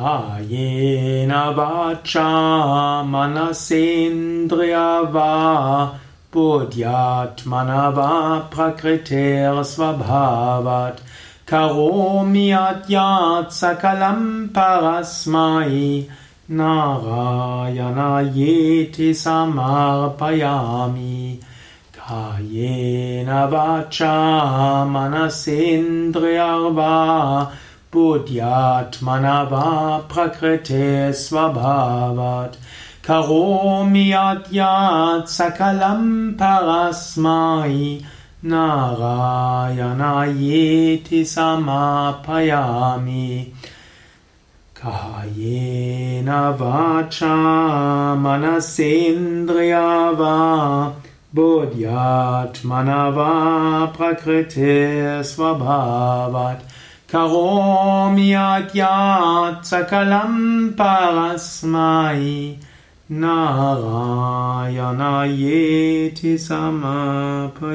कायेन वाचा मनसेन्द्रिया वा बुद्ध्यात्मना वा प्रकृतेर्स्वभावात् करोमि अद्यात् सकलं परस्मै। नारायणायेति समर्पयामि। कायेन वाचा मनसेन्द्रिया वा बुद्ध्यात्मना वा प्रकृते स्वभावात् करोमि अद्यात् सकलं परस्मै नारायणायेति समापयामि कायेन वाचा मनसेन्द्रिया वा बुद्ध्यात्मना वा प्रकृते स्वभावात् करोमि अद्यात् सकलं परस्मै नारायणायेति समापयामि